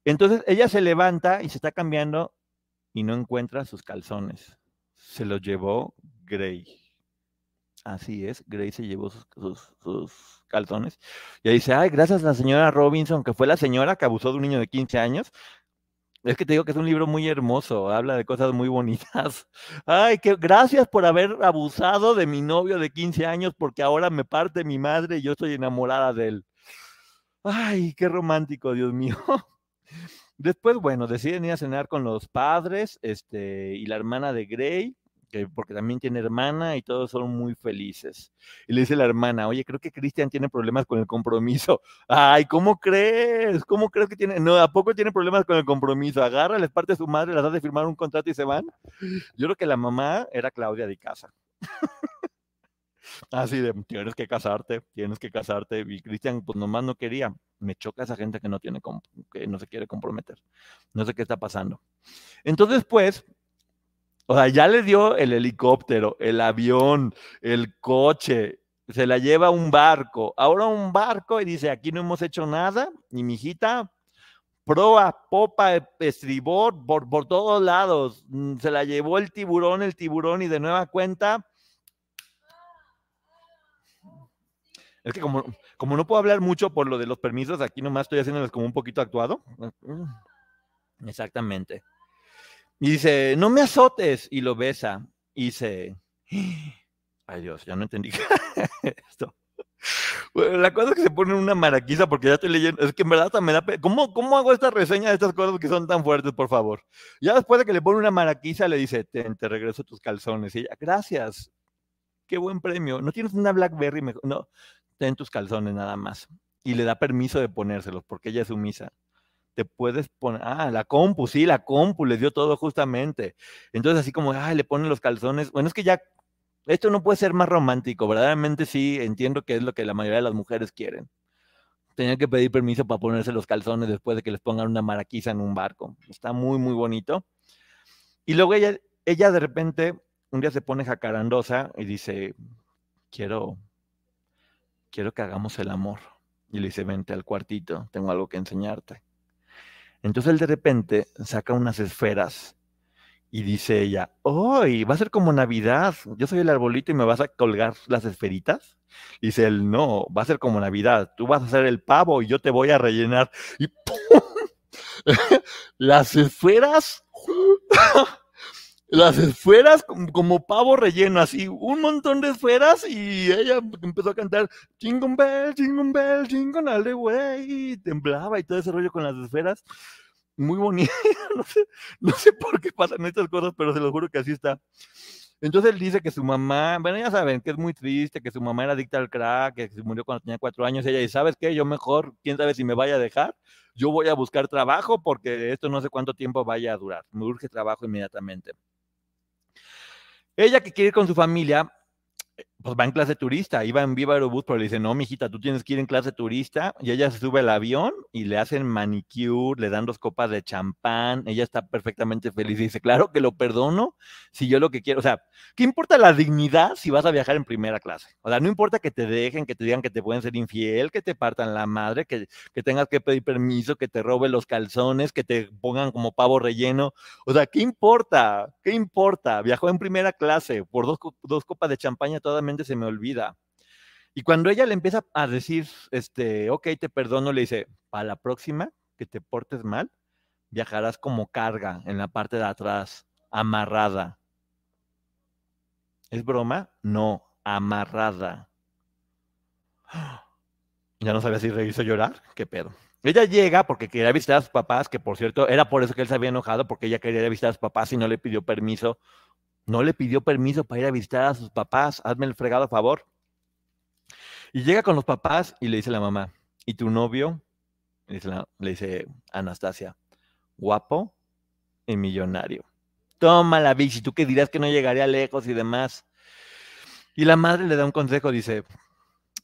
Entonces ella se levanta y se está cambiando y no encuentra sus calzones se lo llevó Gray. Así es, Gray se llevó sus, calzones. Y ahí dice, ay, gracias a la señora Robinson, que fue la señora que abusó de un niño de 15 años. Es que te digo que es un libro muy hermoso, habla de cosas muy bonitas. Ay, que gracias por haber abusado de mi novio de 15 años, porque ahora me parte mi madre y yo estoy enamorada de él. Ay, qué romántico, Dios mío. Después, bueno, deciden ir a cenar con los padres este, y la hermana de Gray porque también tiene hermana y todos son muy felices. Y le dice la hermana, oye, creo que Cristian tiene problemas con el compromiso. Ay, ¿cómo crees? ¿Cómo crees que tiene? No, ¿a poco tiene problemas con el compromiso? Agarra, les parte a su madre, las hace firmar un contrato y se van. Yo creo que la mamá era Claudia de casa. Así de, tienes que casarte, tienes que casarte. Y Cristian, pues nomás no quería. Me choca esa gente que no tiene, que no se quiere comprometer. No sé qué está pasando. Entonces, pues, o sea, ya le dio el helicóptero, el avión, el coche, se la lleva un barco. Ahora un barco y dice, aquí no hemos hecho nada. Y mi hijita, proa, popa, estribor, por, por todos lados. Mm, se la llevó el tiburón, el tiburón y de nueva cuenta Es que como, como no puedo hablar mucho por lo de los permisos, aquí nomás estoy haciéndoles como un poquito actuado. Exactamente. Y dice, no me azotes. Y lo besa. Y dice, ay Dios, ya no entendí esto. la cosa es que se pone una maraquiza porque ya estoy leyendo. Es que en verdad me da. ¿Cómo, ¿Cómo hago esta reseña de estas cosas que son tan fuertes, por favor? Ya después de que le pone una maraquiza, le dice: Te, te regreso tus calzones. Y ella, gracias. Qué buen premio. ¿No tienes una Blackberry mejor? No en tus calzones nada más. Y le da permiso de ponérselos porque ella es sumisa. Te puedes poner, ah, la compu, sí, la compu les dio todo justamente. Entonces así como, ah, le ponen los calzones. Bueno, es que ya, esto no puede ser más romántico, verdaderamente sí, entiendo que es lo que la mayoría de las mujeres quieren. Tenían que pedir permiso para ponerse los calzones después de que les pongan una maraquiza en un barco. Está muy, muy bonito. Y luego ella, ella de repente, un día se pone jacarandosa y dice, quiero, quiero que hagamos el amor. Y le dice, vente al cuartito, tengo algo que enseñarte. Entonces él de repente saca unas esferas y dice ella, ¡Uy! Va a ser como Navidad. Yo soy el arbolito y me vas a colgar las esferitas. dice él, no, va a ser como Navidad. Tú vas a ser el pavo y yo te voy a rellenar. Y ¡pum! las esferas las esferas como, pavo relleno, así, un montón de esferas y ella empezó a cantar Jingle Bell, Jingle Bell, Jingle All the Way, y temblaba y todo ese rollo con las esferas. Muy bonito, no sé, no sé por qué pasan estas cosas, pero se lo juro que así está. Entonces él dice que su mamá, bueno, ya saben que es muy triste, que su mamá era adicta al crack, que se murió cuando tenía cuatro años. Ella dice, ¿sabes qué? Yo mejor, quién sabe si me vaya a dejar, yo voy a buscar trabajo porque esto no sé cuánto tiempo vaya a durar. Me urge trabajo inmediatamente. Ella que quiere ir con su familia, pues va en clase turista, iba en Viva Aerobús, pero le dice, no, mijita, tú tienes que ir en clase turista, y ella se sube al avión y le hacen manicure, le dan dos copas de champán, ella está perfectamente feliz dice, claro que lo perdono, si yo lo que quiero, o sea, ¿qué importa la dignidad si vas a viajar en primera clase? O sea, no importa que te dejen, que te digan que te pueden ser infiel, que te partan la madre, que, que tengas que pedir permiso, que te roben los calzones, que te pongan como pavo relleno, o sea, ¿qué importa? ¿Qué importa? Viajó en primera clase por dos, dos copas de champaña se me olvida. Y cuando ella le empieza a decir, este, ok, te perdono, le dice, para la próxima que te portes mal, viajarás como carga en la parte de atrás, amarrada. ¿Es broma? No, amarrada. Ya no sabía si reírse o llorar. ¿Qué pedo? Ella llega porque quería visitar a sus papás, que por cierto, era por eso que él se había enojado, porque ella quería visitar a sus papás y no le pidió permiso no le pidió permiso para ir a visitar a sus papás. Hazme el fregado a favor. Y llega con los papás y le dice la mamá, ¿y tu novio? Le dice, Anastasia, guapo y millonario. Toma la bici, tú que dirás que no llegaría lejos y demás. Y la madre le da un consejo, dice,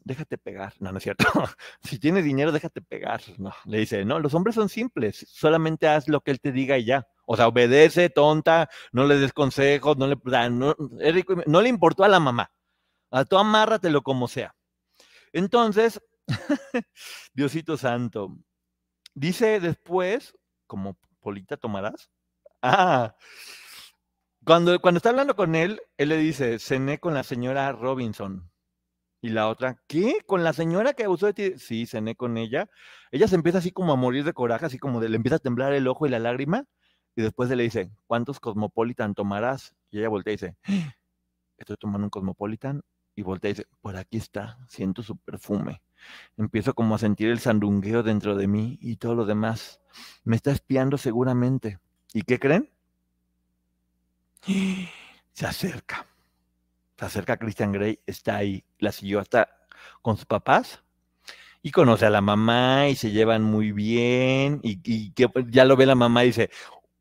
déjate pegar. No, no es cierto. si tienes dinero, déjate pegar. No, le dice, no, los hombres son simples, solamente haz lo que él te diga y ya. O sea, obedece, tonta, no le des consejos, no le, no, no le importó a la mamá. A tú amárratelo como sea. Entonces, Diosito Santo, dice después, como Polita tomarás. Ah, cuando, cuando está hablando con él, él le dice, cené con la señora Robinson. Y la otra, ¿qué? ¿Con la señora que abusó de ti? Sí, cené con ella. Ella se empieza así como a morir de coraje, así como de, le empieza a temblar el ojo y la lágrima. Y después se le dice, ¿cuántos Cosmopolitan tomarás? Y ella voltea y dice, estoy tomando un Cosmopolitan. Y voltea y dice, por aquí está, siento su perfume. Empiezo como a sentir el sandungueo dentro de mí y todo lo demás. Me está espiando seguramente. ¿Y qué creen? Se acerca. Se acerca Christian Grey, está ahí. La siguió hasta con sus papás y conoce a la mamá y se llevan muy bien y, y que ya lo ve la mamá y dice,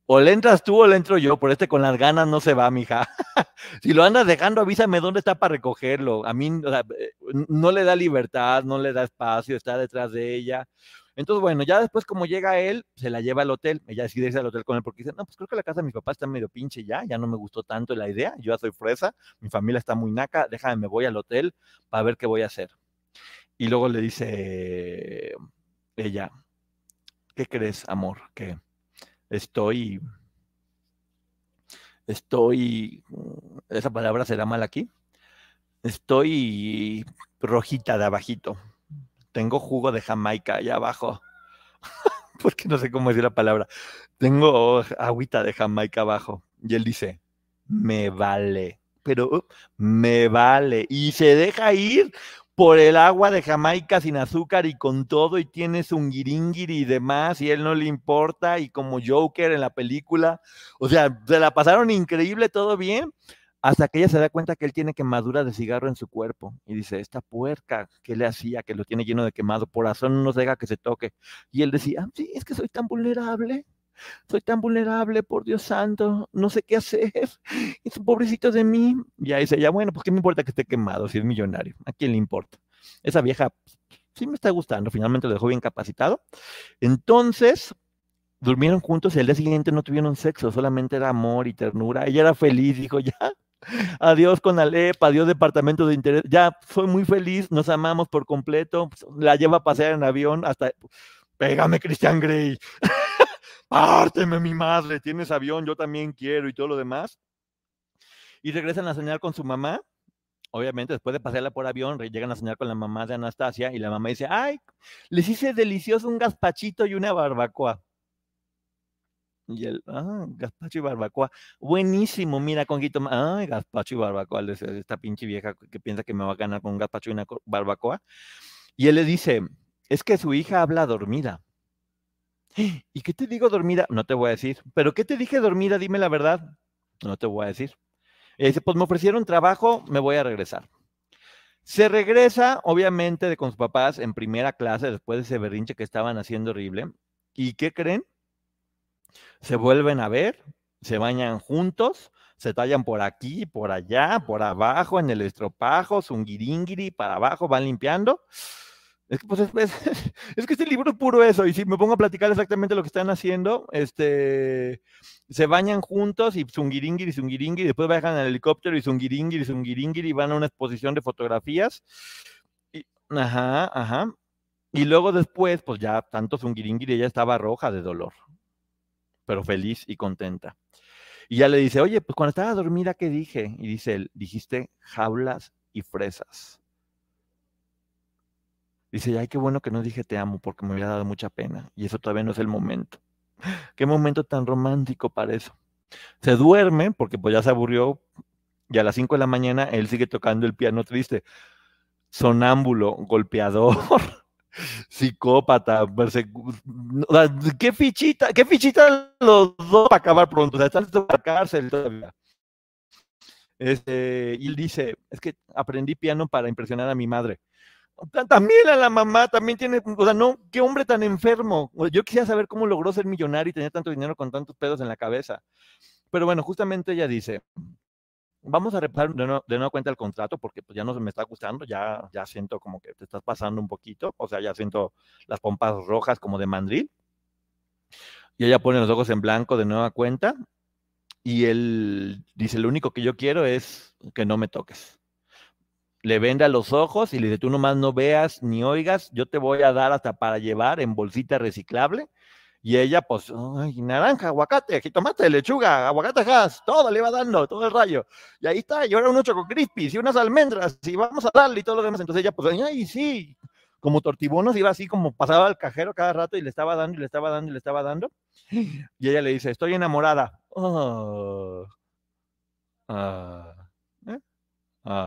o le entras tú o le entro yo, por este con las ganas no se va, mija. si lo andas dejando, avísame dónde está para recogerlo. A mí eh, no le da libertad, no le da espacio, está detrás de ella. Entonces, bueno, ya después como llega él, se la lleva al hotel, ella decide irse al hotel con él porque dice, no, pues creo que la casa de mi papá está medio pinche ya, ya no me gustó tanto la idea, yo ya soy fresa, mi familia está muy naca, déjame, me voy al hotel para ver qué voy a hacer. Y luego le dice ella, ¿qué crees, amor? Que estoy, estoy, esa palabra será mal aquí, estoy rojita de abajito, tengo jugo de Jamaica allá abajo, porque no sé cómo decir la palabra, tengo agüita de Jamaica abajo. Y él dice, me vale, pero me vale. Y se deja ir por el agua de Jamaica sin azúcar y con todo y tiene un guiringiri y demás y él no le importa y como Joker en la película, o sea, se la pasaron increíble, todo bien, hasta que ella se da cuenta que él tiene quemadura de cigarro en su cuerpo y dice, esta puerca, ¿qué le hacía? Que lo tiene lleno de quemado, por razón no se deja que se toque. Y él decía, ah, sí, es que soy tan vulnerable soy tan vulnerable, por Dios santo, no sé qué hacer, es un pobrecito de mí. Y ahí dice, ya bueno, pues qué me importa que esté quemado si es millonario, ¿a quién le importa? Esa vieja sí me está gustando, finalmente lo dejó bien capacitado. Entonces, durmieron juntos y el día siguiente no tuvieron sexo, solamente era amor y ternura. Ella era feliz, dijo, ya, adiós con Alep, adiós departamento de interés, ya, soy muy feliz, nos amamos por completo, la lleva a pasear en avión hasta, pégame Christian Grey. párteme mi madre, tienes avión, yo también quiero y todo lo demás. Y regresan a soñar con su mamá. Obviamente, después de pasarla por avión, llegan a soñar con la mamá de Anastasia y la mamá dice, ay, les hice delicioso un gazpachito y una barbacoa. Y él, ah, gazpacho y barbacoa. Buenísimo, mira, Conguito. Ay, gazpacho y barbacoa. Esta pinche vieja que piensa que me va a ganar con un gazpacho y una barbacoa. Y él le dice, es que su hija habla dormida. ¿Y qué te digo dormida? No te voy a decir. ¿Pero qué te dije dormida? Dime la verdad. No te voy a decir. dice, pues me ofrecieron trabajo, me voy a regresar. Se regresa, obviamente, de con sus papás en primera clase después de ese berrinche que estaban haciendo horrible. ¿Y qué creen? Se vuelven a ver, se bañan juntos, se tallan por aquí, por allá, por abajo, en el estropajo, zungiringiri, para abajo, van limpiando. Es que, pues, es, que este libro es puro eso, y si me pongo a platicar exactamente lo que están haciendo, este, se bañan juntos y zungiringiri, zungiringiri, después bajan al helicóptero y zungiringiri, zungiringiri, y van a una exposición de fotografías. Y, ajá, ajá. Y luego después, pues ya tanto zungiringiri, ella estaba roja de dolor, pero feliz y contenta. Y ya le dice, oye, pues cuando estaba dormida, ¿qué dije? Y dice él, dijiste jaulas y fresas. Dice, ay, qué bueno que no dije te amo porque me había dado mucha pena y eso todavía no es el momento. Qué momento tan romántico para eso. Se duerme porque pues ya se aburrió y a las 5 de la mañana él sigue tocando el piano triste. Sonámbulo, golpeador, psicópata, qué fichita, qué fichita los dos para acabar pronto, o sea, están en la cárcel todavía. Este, y él dice, es que aprendí piano para impresionar a mi madre. También a la mamá, también tiene, o sea, no, qué hombre tan enfermo. Yo quisiera saber cómo logró ser millonario y tener tanto dinero con tantos pedos en la cabeza. Pero bueno, justamente ella dice, vamos a repasar de nuevo, cuenta el contrato porque pues ya no me está gustando, ya, ya siento como que te estás pasando un poquito, o sea, ya siento las pompas rojas como de mandril. Y ella pone los ojos en blanco de nueva cuenta y él dice, lo único que yo quiero es que no me toques le venda los ojos y le dice, tú nomás no veas ni oigas, yo te voy a dar hasta para llevar en bolsita reciclable. Y ella, pues, ay, naranja, aguacate, jitomate, lechuga, aguacate gas, todo le va dando, todo el rayo. Y ahí está, y ahora unos choco crispies y unas almendras, y vamos a darle y todo lo demás. Entonces ella, pues, ay, sí, como tortibonos, iba así como pasaba al cajero cada rato y le estaba dando y le estaba dando y le estaba dando. Y ella le dice, estoy enamorada. Oh, ah, ¿eh? ah.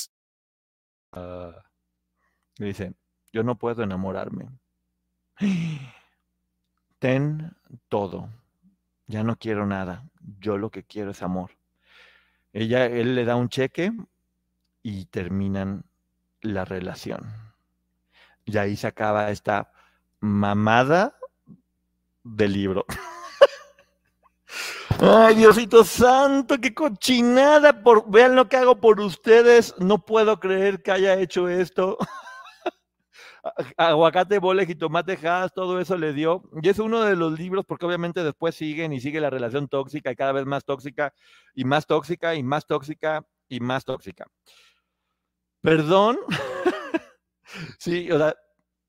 Uh, dice, yo no puedo enamorarme. Ten todo. Ya no quiero nada. Yo lo que quiero es amor. Ella, él le da un cheque y terminan la relación. Y ahí se acaba esta mamada del libro. Ay, Diosito Santo, qué cochinada. Por, vean lo que hago por ustedes. No puedo creer que haya hecho esto. Aguacate, bole, jitomate, has, todo eso le dio. Y es uno de los libros, porque obviamente después siguen y sigue la relación tóxica y cada vez más tóxica y más tóxica y más tóxica y más tóxica. Perdón. sí, o sea,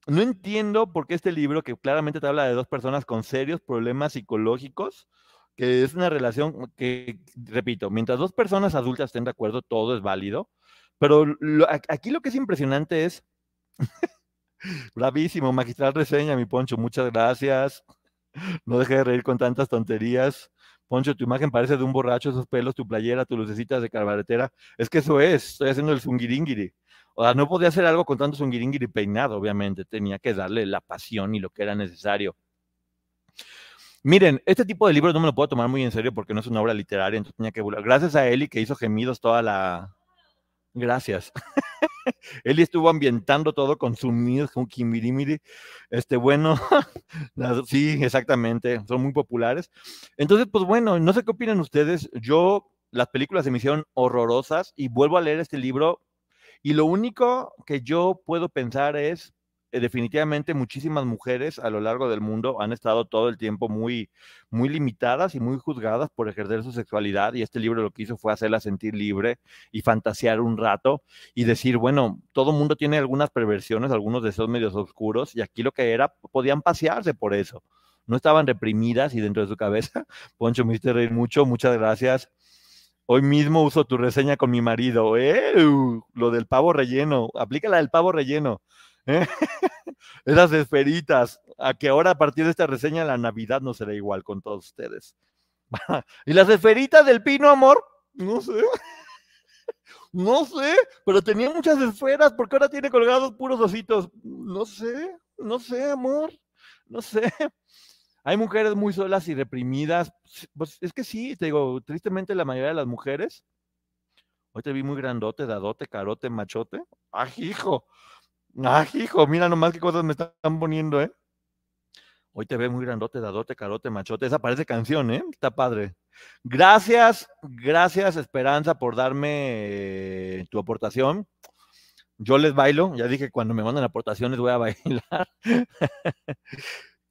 no entiendo por qué este libro, que claramente te habla de dos personas con serios problemas psicológicos, que es una relación que, repito, mientras dos personas adultas estén de acuerdo, todo es válido, pero aquí lo que es impresionante es, bravísimo, magistral reseña, mi Poncho, muchas gracias, no deje de reír con tantas tonterías. Poncho, tu imagen parece de un borracho, esos pelos, tu playera, tus lucecitas de carbaretera. Es que eso es, estoy haciendo el zungiringiri. O sea, no podía hacer algo con tanto zungiringiri peinado, obviamente. Tenía que darle la pasión y lo que era necesario. Miren, este tipo de libros no me lo puedo tomar muy en serio porque no es una obra literaria, entonces tenía que Gracias a Eli que hizo gemidos toda la. Gracias. Eli estuvo ambientando todo con sonidos, con kimirimiri. Este, bueno, sí, exactamente, son muy populares. Entonces, pues bueno, no sé qué opinan ustedes. Yo, las películas se me hicieron horrorosas y vuelvo a leer este libro. Y lo único que yo puedo pensar es, definitivamente muchísimas mujeres a lo largo del mundo han estado todo el tiempo muy, muy limitadas y muy juzgadas por ejercer su sexualidad y este libro lo que hizo fue hacerla sentir libre y fantasear un rato y decir, bueno, todo mundo tiene algunas perversiones, algunos deseos medios oscuros y aquí lo que era, podían pasearse por eso. No estaban reprimidas y dentro de su cabeza. Poncho, me hiciste reír mucho, muchas gracias. Hoy mismo uso tu reseña con mi marido. ¡Eh! Lo del pavo relleno. Aplícala del pavo relleno. ¿Eh? Esas esferitas, a que ahora a partir de esta reseña la Navidad no será igual con todos ustedes. y las esferitas del pino, amor, no sé. No sé, pero tenía muchas esferas, porque ahora tiene colgados puros ositos. No sé, no sé, amor, no sé. Hay mujeres muy solas y reprimidas. Pues es que sí, te digo, tristemente la mayoría de las mujeres. Hoy te vi muy grandote, dadote, carote, machote. ¡Ah, hijo! Ah, hijo, mira nomás qué cosas me están poniendo, ¿eh? Hoy te ve muy grandote, dadote, carote, machote. Esa parece canción, ¿eh? Está padre. Gracias, gracias Esperanza por darme tu aportación. Yo les bailo, ya dije cuando me mandan aportaciones voy a bailar.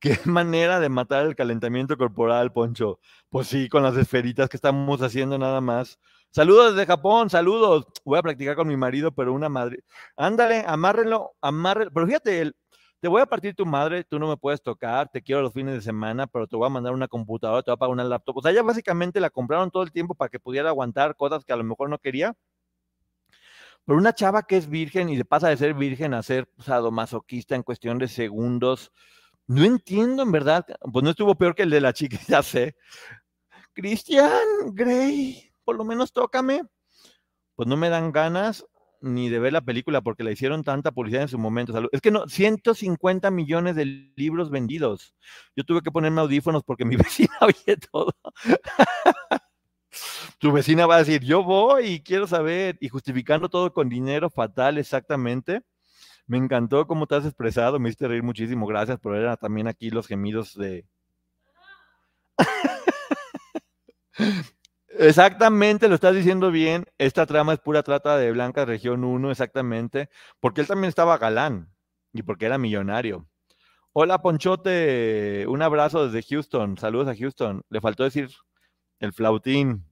Qué manera de matar el calentamiento corporal, Poncho. Pues sí, con las esferitas que estamos haciendo nada más. Saludos desde Japón, saludos. Voy a practicar con mi marido, pero una madre. Ándale, amárrenlo, amárrenlo. Pero fíjate, te voy a partir tu madre, tú no me puedes tocar, te quiero los fines de semana, pero te voy a mandar una computadora, te voy a pagar una laptop. O sea, ya básicamente la compraron todo el tiempo para que pudiera aguantar cosas que a lo mejor no quería. Pero una chava que es virgen y se pasa de ser virgen a ser sadomasoquista en cuestión de segundos. No entiendo, en verdad. Pues no estuvo peor que el de la chica, ya sé. Cristian Gray por lo menos tócame, pues no me dan ganas ni de ver la película porque la hicieron tanta publicidad en su momento. Es que no, 150 millones de libros vendidos. Yo tuve que ponerme audífonos porque mi vecina oye todo. tu vecina va a decir, yo voy y quiero saber, y justificando todo con dinero fatal, exactamente. Me encantó cómo te has expresado, me hiciste reír muchísimo, gracias, pero eran también aquí los gemidos de... Exactamente, lo estás diciendo bien. Esta trama es pura trata de Blanca Región 1, exactamente. Porque él también estaba galán y porque era millonario. Hola, Ponchote. Un abrazo desde Houston. Saludos a Houston. Le faltó decir el flautín.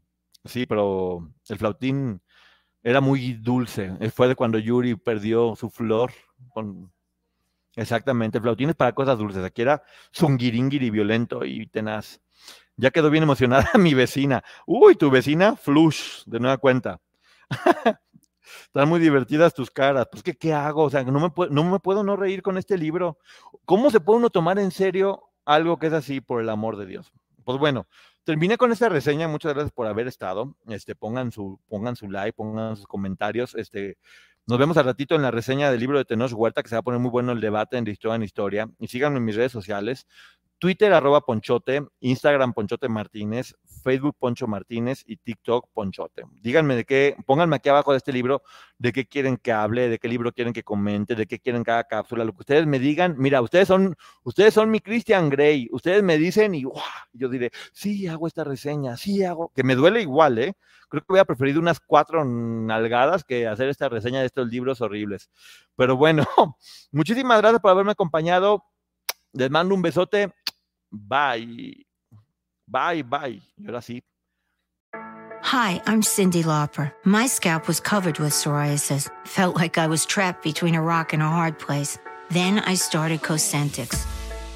Sí, pero el flautín Era muy dulce. Fue de cuando Yuri perdió su flor. Con... Exactamente, flautines para cosas dulces. Aquí era zungiringiri violento y tenaz. Ya quedó bien emocionada mi vecina. Uy, tu vecina, flush, de nueva cuenta. Están muy divertidas tus caras. Pues, ¿qué, qué hago? O sea, no me, puedo, no me puedo no reír con este libro. ¿Cómo se puede uno tomar en serio algo que es así, por el amor de Dios? Pues bueno, terminé con esta reseña. Muchas gracias por haber estado. Este, pongan su, pongan su like, pongan sus comentarios. Este, nos vemos al ratito en la reseña del libro de Tenoch Huerta, que se va a poner muy bueno el debate en historia en historia. Y síganme en mis redes sociales. Twitter arroba Ponchote, Instagram Ponchote Martínez, Facebook Poncho Martínez y TikTok Ponchote. Díganme de qué, pónganme aquí abajo de este libro de qué quieren que hable, de qué libro quieren que comente, de qué quieren cada cápsula, lo que ustedes me digan. Mira, ustedes son, ustedes son mi Christian Grey, ustedes me dicen y yo diré, sí, hago esta reseña, sí hago, que me duele igual, ¿eh? Creo que voy a preferir unas cuatro nalgadas que hacer esta reseña de estos libros horribles. Pero bueno, muchísimas gracias por haberme acompañado. Les mando un besote. Bye. Bye, bye. Y ahora sí. Hi, I'm Cindy Lauper. My scalp was covered with psoriasis. Felt like I was trapped between a rock and a hard place. Then I started Cosentix.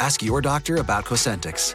Ask your doctor about Cosentix.